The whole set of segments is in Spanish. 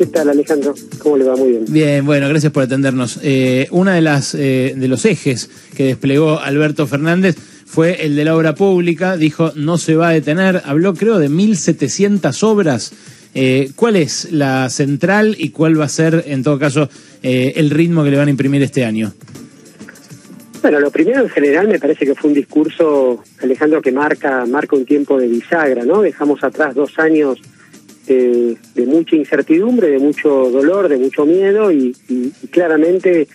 ¿Qué tal, Alejandro? ¿Cómo le va? Muy bien. Bien, bueno, gracias por atendernos. Eh, una de las eh, de los ejes que desplegó Alberto Fernández fue el de la obra pública. Dijo no se va a detener. Habló, creo, de 1.700 obras. Eh, ¿Cuál es la central y cuál va a ser, en todo caso, eh, el ritmo que le van a imprimir este año? Bueno, lo primero en general me parece que fue un discurso, Alejandro, que marca, marca un tiempo de bisagra, ¿no? Dejamos atrás dos años de, de mucha incertidumbre, de mucho dolor, de mucho miedo y, claramente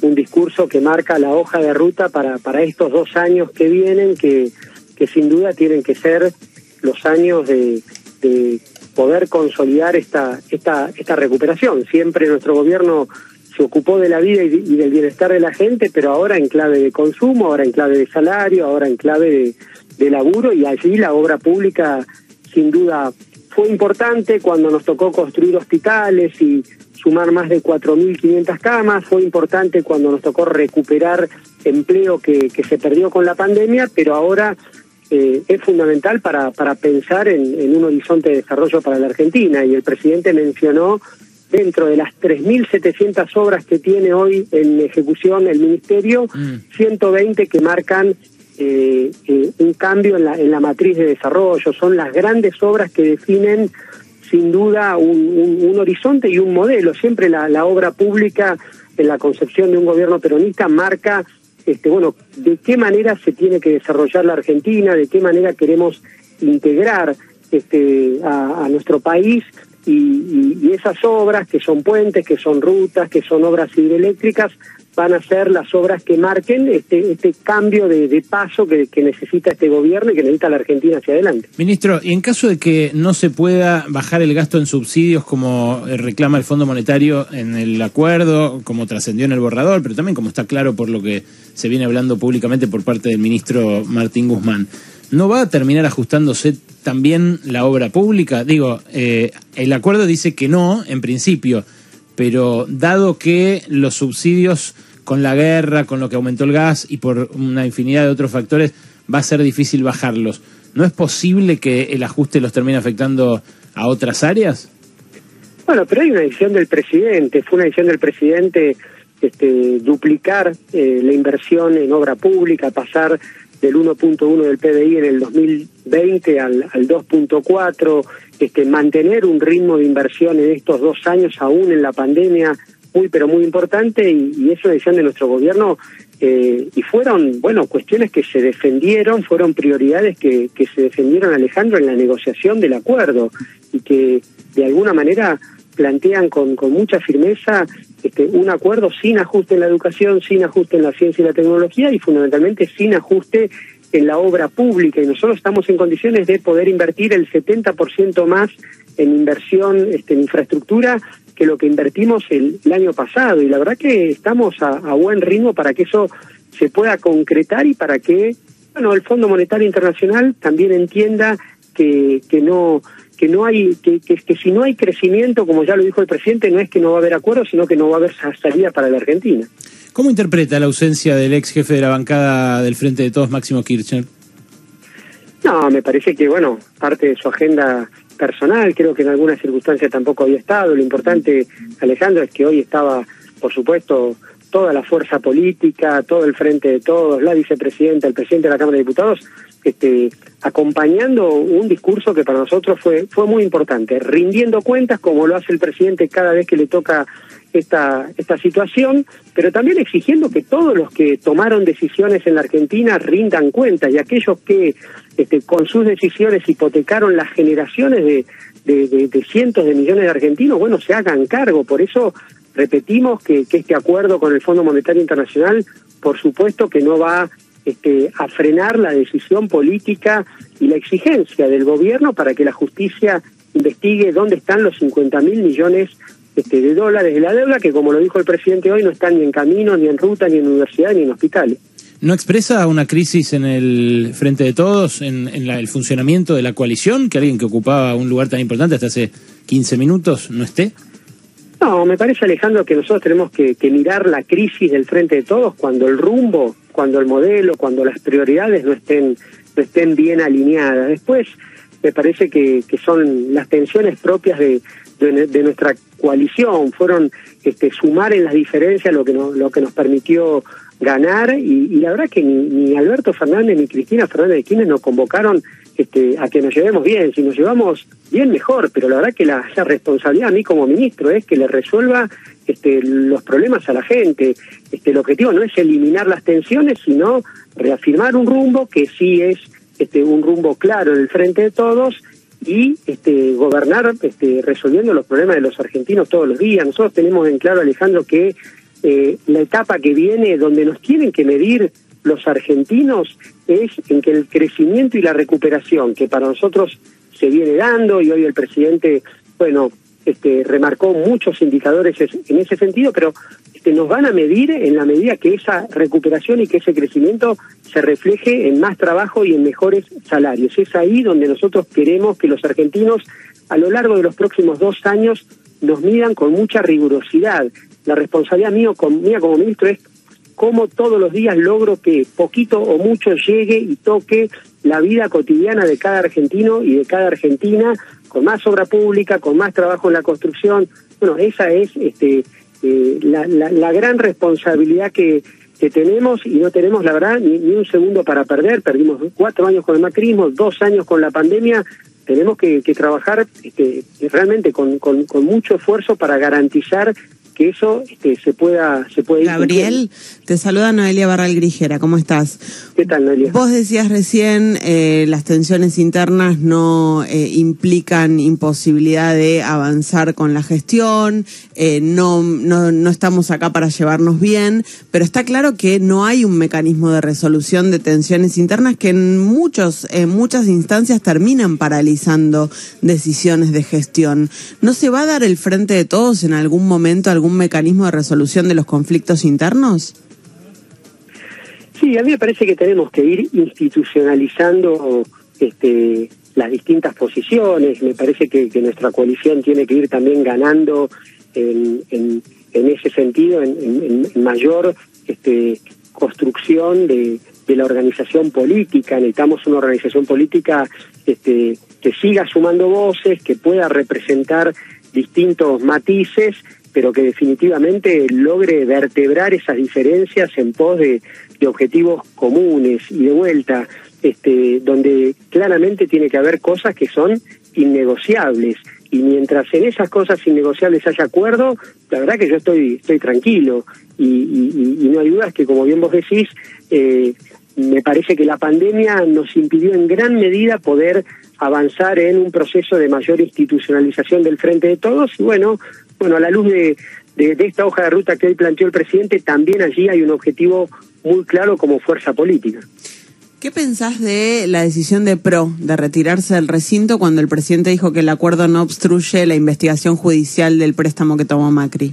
un discurso que marca la hoja de ruta para, para estos dos años que vienen, que, que sin duda tienen que ser los años de, de poder consolidar esta, esta, esta recuperación. Siempre nuestro gobierno se ocupó de la vida y, del bienestar de la gente, pero ahora en clave de consumo, ahora en clave de salario, ahora en clave de laburo y allí la obra pública sin duda fue importante cuando nos tocó construir hospitales y sumar más de 4.500 camas, fue importante cuando nos tocó recuperar empleo que, que se perdió con la pandemia, pero ahora eh, es fundamental para, para pensar en, en un horizonte de desarrollo para la Argentina. Y el presidente mencionó dentro de las 3.700 obras que tiene hoy en ejecución el Ministerio, mm. 120 que marcan eh, eh, un cambio en la, en la matriz de desarrollo. Son las grandes obras que definen sin duda un, horizonte y un modelo. Siempre la, la, obra pública en la concepción de un gobierno peronista marca este, bueno, de qué manera se tiene que desarrollar la Argentina, de qué manera queremos integrar este, a, nuestro país y, esas obras que son puentes, que son rutas, que son obras hidroeléctricas, van a ser las obras que marquen este, este cambio de, de paso que, necesita este gobierno y que necesita la Argentina hacia adelante. Ministro, y en caso de que no se pueda bajar el gasto en subsidios como reclama el Fondo Monetario en el acuerdo, como trascendió en el borrador, pero también como está claro por lo que se viene hablando públicamente por parte del ministro Martín Guzmán, ¿no va a terminar ajustándose también la obra pública? Digo, eh, el acuerdo dice que no, en principio, pero dado que los subsidios con la guerra, con lo que aumentó el gas y por una infinidad de otros factores, va a ser difícil bajarlos. ¿No es posible que el ajuste los termine afectando a otras áreas? Bueno, pero hay una decisión del presidente, fue una decisión del presidente este, duplicar eh, la inversión en obra pública, pasar del 1.1 del PBI en el 2020 al, al 2.4, este, mantener un ritmo de inversión en estos dos años, aún en la pandemia, muy pero muy importante, y, y eso decían de nuestro gobierno, eh, y fueron, bueno, cuestiones que se defendieron, fueron prioridades que, que se defendieron, Alejandro, en la negociación del acuerdo, y que de alguna manera plantean con, con mucha firmeza este, un acuerdo sin ajuste en la educación, sin ajuste en la ciencia y la tecnología y fundamentalmente sin ajuste en la obra pública. Y nosotros estamos en condiciones de poder invertir el 70% más en inversión este, en infraestructura que lo que invertimos el, año pasado. Y la verdad que estamos a, a buen ritmo para que eso se pueda concretar y para que bueno, el Fondo Monetario Internacional también entienda que, que no que no hay que, que, que, si no hay crecimiento, como ya lo dijo el presidente, no es que no va a haber acuerdo, sino que no va a haber salida para la Argentina. ¿Cómo interpreta la ausencia del ex jefe de la bancada del Frente de Todos, Máximo Kirchner? No, me parece que, bueno, parte de su agenda personal, creo que en alguna circunstancia tampoco había estado. Lo importante, Alejandro, es que hoy estaba, por supuesto, toda la fuerza política, todo el frente de todos, la vicepresidenta, el presidente de la Cámara de Diputados, este, acompañando un discurso que para nosotros fue, fue muy importante, rindiendo cuentas como lo hace el presidente cada vez que le toca esta, esta situación, pero también exigiendo que todos los que tomaron decisiones en la Argentina rindan cuentas y aquellos que este, con sus decisiones hipotecaron las generaciones de, de, cientos de millones de argentinos, bueno, se hagan cargo. Por eso repetimos que, que este acuerdo con el Fondo Monetario Internacional, por supuesto que no va este, a frenar la decisión política y la exigencia del gobierno para que la justicia investigue dónde están los 50 mil millones este, de dólares de la deuda, que como lo dijo el presidente hoy, no están ni en camino, ni en ruta, ni en universidad, ni en hospitales. ¿No expresa una crisis en el frente de todos, en, en la, el funcionamiento de la coalición, que alguien que ocupaba un lugar tan importante hasta hace 15 minutos no esté? No, me parece, Alejandro, que nosotros tenemos que, que mirar la crisis del frente de todos cuando el rumbo cuando el modelo, cuando las prioridades no estén, no estén bien alineadas. Después, me parece que, son las tensiones propias de, de, nuestra coalición, fueron este, sumar en las diferencias lo que, lo que nos permitió ganar y, la verdad que ni, Alberto Fernández ni Cristina Fernández de Quienes nos convocaron este, a que nos llevemos bien, si nos llevamos bien mejor, pero la verdad que la, responsabilidad a mí como ministro es que le resuelva este, los problemas a la gente. Este, el objetivo no es eliminar las tensiones, sino reafirmar un rumbo que sí es este, un rumbo claro en el frente de todos y este, gobernar este, resolviendo los problemas de los argentinos todos los días. Nosotros tenemos en claro, Alejandro, que eh, la etapa que viene, donde nos tienen que medir los argentinos, es en que el crecimiento y la recuperación que para nosotros se viene dando, y hoy el presidente, bueno, este, remarcó muchos indicadores en ese sentido, pero este, nos van a medir en la medida que esa recuperación y que ese crecimiento se refleje en más trabajo y en mejores salarios. Es ahí donde nosotros queremos que los argentinos a lo largo de los próximos dos años nos midan con mucha rigurosidad. La responsabilidad mío, mía como ministro es cómo todos los días logro que poquito o mucho llegue y toque la vida cotidiana de cada argentino y de cada argentina con más obra pública, con más trabajo en la construcción. Bueno, esa es este, eh, la, gran responsabilidad que, tenemos y no tenemos, la verdad, ni, un segundo para perder. Perdimos cuatro años con el macrismo, dos años con la pandemia. Tenemos que, trabajar este, realmente con mucho esfuerzo para garantizar que eso este, se pueda se puede Gabriel, te saluda Noelia Barral Grijera, ¿cómo estás? ¿Qué tal, Noelia? Vos decías recién eh, las tensiones internas no eh, implican imposibilidad de avanzar con la gestión, eh, no, no, no estamos acá para llevarnos bien, pero está claro que no hay un mecanismo de resolución de tensiones internas que en muchos en muchas instancias terminan paralizando decisiones de gestión. ¿No se va a dar el frente de todos en algún momento? algún mecanismo de resolución de los conflictos internos? Sí, a mí me parece que tenemos que ir institucionalizando este, las distintas posiciones. Me parece que, nuestra coalición tiene que ir también ganando en, en, ese sentido, en, mayor este, construcción de, de, la organización política. Necesitamos una organización política este, que siga sumando voces, que pueda representar distintos matices pero que definitivamente logre vertebrar esas diferencias en pos de, objetivos comunes y de vuelta, este, donde claramente tiene que haber cosas que son innegociables. Y mientras en esas cosas innegociables haya acuerdo, la verdad que yo estoy, tranquilo. Y, no hay dudas que, como bien vos decís, eh, me parece que la pandemia nos impidió en gran medida poder avanzar en un proceso de mayor institucionalización del frente de todos. Y bueno, bueno, a la luz de, esta hoja de ruta que hoy planteó el presidente, también allí hay un objetivo muy claro como fuerza política. ¿Qué pensás de la decisión de PRO de retirarse del recinto cuando el presidente dijo que el acuerdo no obstruye la investigación judicial del préstamo que tomó Macri?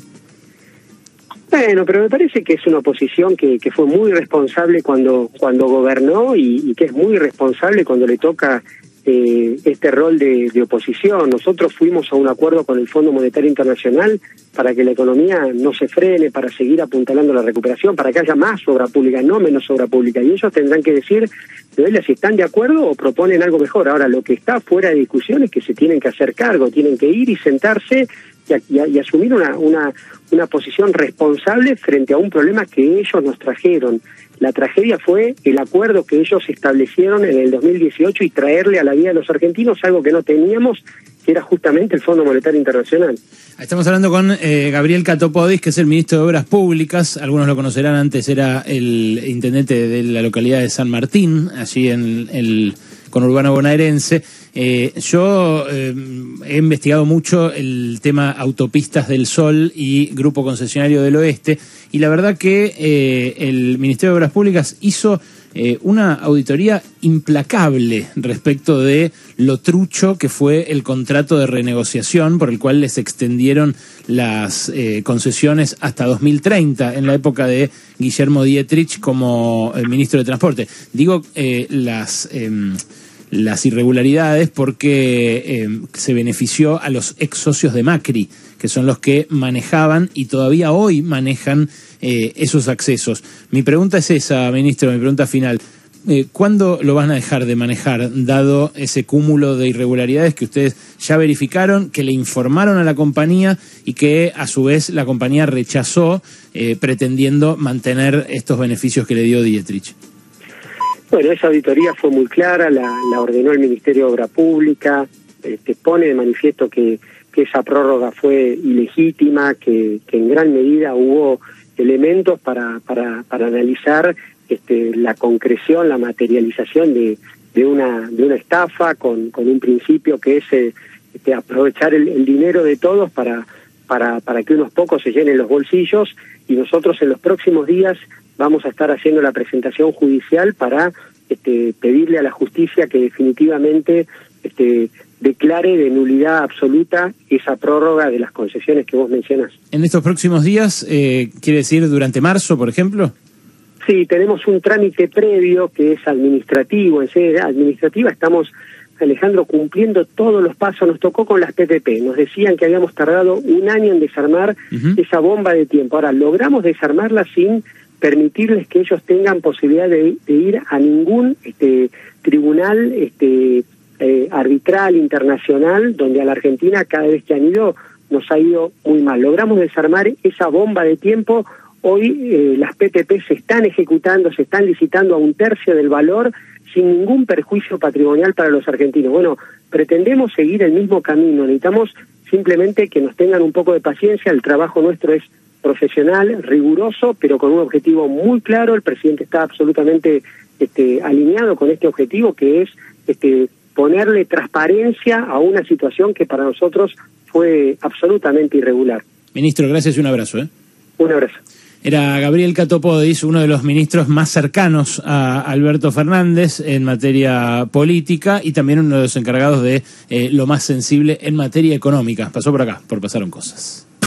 Bueno, pero me parece que es una oposición que, fue muy responsable cuando, cuando gobernó y, que es muy responsable cuando le toca eh, este rol de, oposición. Nosotros fuimos a un acuerdo con el Fondo Monetario Internacional para que la economía no se frene, para seguir apuntalando la recuperación, para que haya más obra pública, no menos obra pública. Y ellos tendrán que decir, si están de acuerdo o proponen algo mejor. Ahora, lo que está fuera de discusión es que se tienen que hacer cargo, tienen que ir y sentarse y, asumir una, una, una posición responsable frente a un problema que ellos nos trajeron. La tragedia fue el acuerdo que ellos establecieron en el 2018 y traerle a la vida de los argentinos algo que no teníamos, que era justamente el Fondo Monetario Internacional. Estamos hablando con eh, Gabriel Catopodis, que es el ministro de Obras Públicas. Algunos lo conocerán, antes era el intendente de la localidad de San Martín, allí en el conurbano bonaerense. Eh, yo eh, he investigado mucho el tema autopistas del Sol y Grupo Concesionario del Oeste y la verdad que eh, el Ministerio de Obras Públicas hizo una auditoría implacable respecto de lo trucho que fue el contrato de renegociación por el cual les extendieron las concesiones hasta 2030 en la época de Guillermo Dietrich como ministro de Transporte. Digo, las em, las irregularidades porque eh, se benefició a los ex socios de Macri, que son los que manejaban y todavía hoy manejan eh, esos accesos. Mi pregunta es esa, ministro, mi pregunta final. eh, ¿cuándo lo van a dejar de manejar, dado ese cúmulo de irregularidades que ustedes ya verificaron, que le informaron a la compañía y que a su vez la compañía rechazó, eh, pretendiendo mantener estos beneficios que le dio Dietrich? Bueno, esa auditoría fue muy clara, la, ordenó el Ministerio de Obra Pública, este, pone de manifiesto que, que esa prórroga fue ilegítima, que, en gran medida hubo elementos para, para, para analizar este, la concreción, la materialización de, de, una, de una estafa con, con un principio que es este, aprovechar el, dinero de todos para, para, para que unos pocos se llenen los bolsillos y nosotros en los próximos días vamos a estar haciendo la presentación judicial para este, pedirle a la justicia que definitivamente este, declare de nulidad absoluta esa prórroga de las concesiones que vos mencionas. En estos próximos días, eh, quiere decir durante marzo, por ejemplo. Sí, tenemos un trámite previo que es administrativo. En sede administrativa estamos, Alejandro, cumpliendo todos los pasos. Nos tocó con las PPP. Nos decían que habíamos tardado un año en desarmar esa bomba de tiempo. Ahora, logramos desarmarla sin permitirles que ellos tengan posibilidad de, ir a ningún este, tribunal este, eh, arbitral internacional donde a la Argentina cada vez que han ido nos ha ido muy mal. Logramos desarmar esa bomba de tiempo Hoy eh, las PPP se están ejecutando, se están licitando a un tercio del valor sin ningún perjuicio patrimonial para los argentinos. Bueno, pretendemos seguir el mismo camino, necesitamos simplemente que nos tengan un poco de paciencia, el trabajo nuestro es profesional, riguroso, pero con un objetivo muy claro, el presidente está absolutamente este, alineado con este objetivo que es este, ponerle transparencia a una situación que para nosotros fue absolutamente irregular. Ministro, gracias y un abrazo. ¿eh? Un abrazo. Era Gabriel Catopodis, uno de los ministros más cercanos a Alberto Fernández en materia política y también uno de los encargados de eh, lo más sensible en materia económica. Pasó por acá, por pasaron cosas.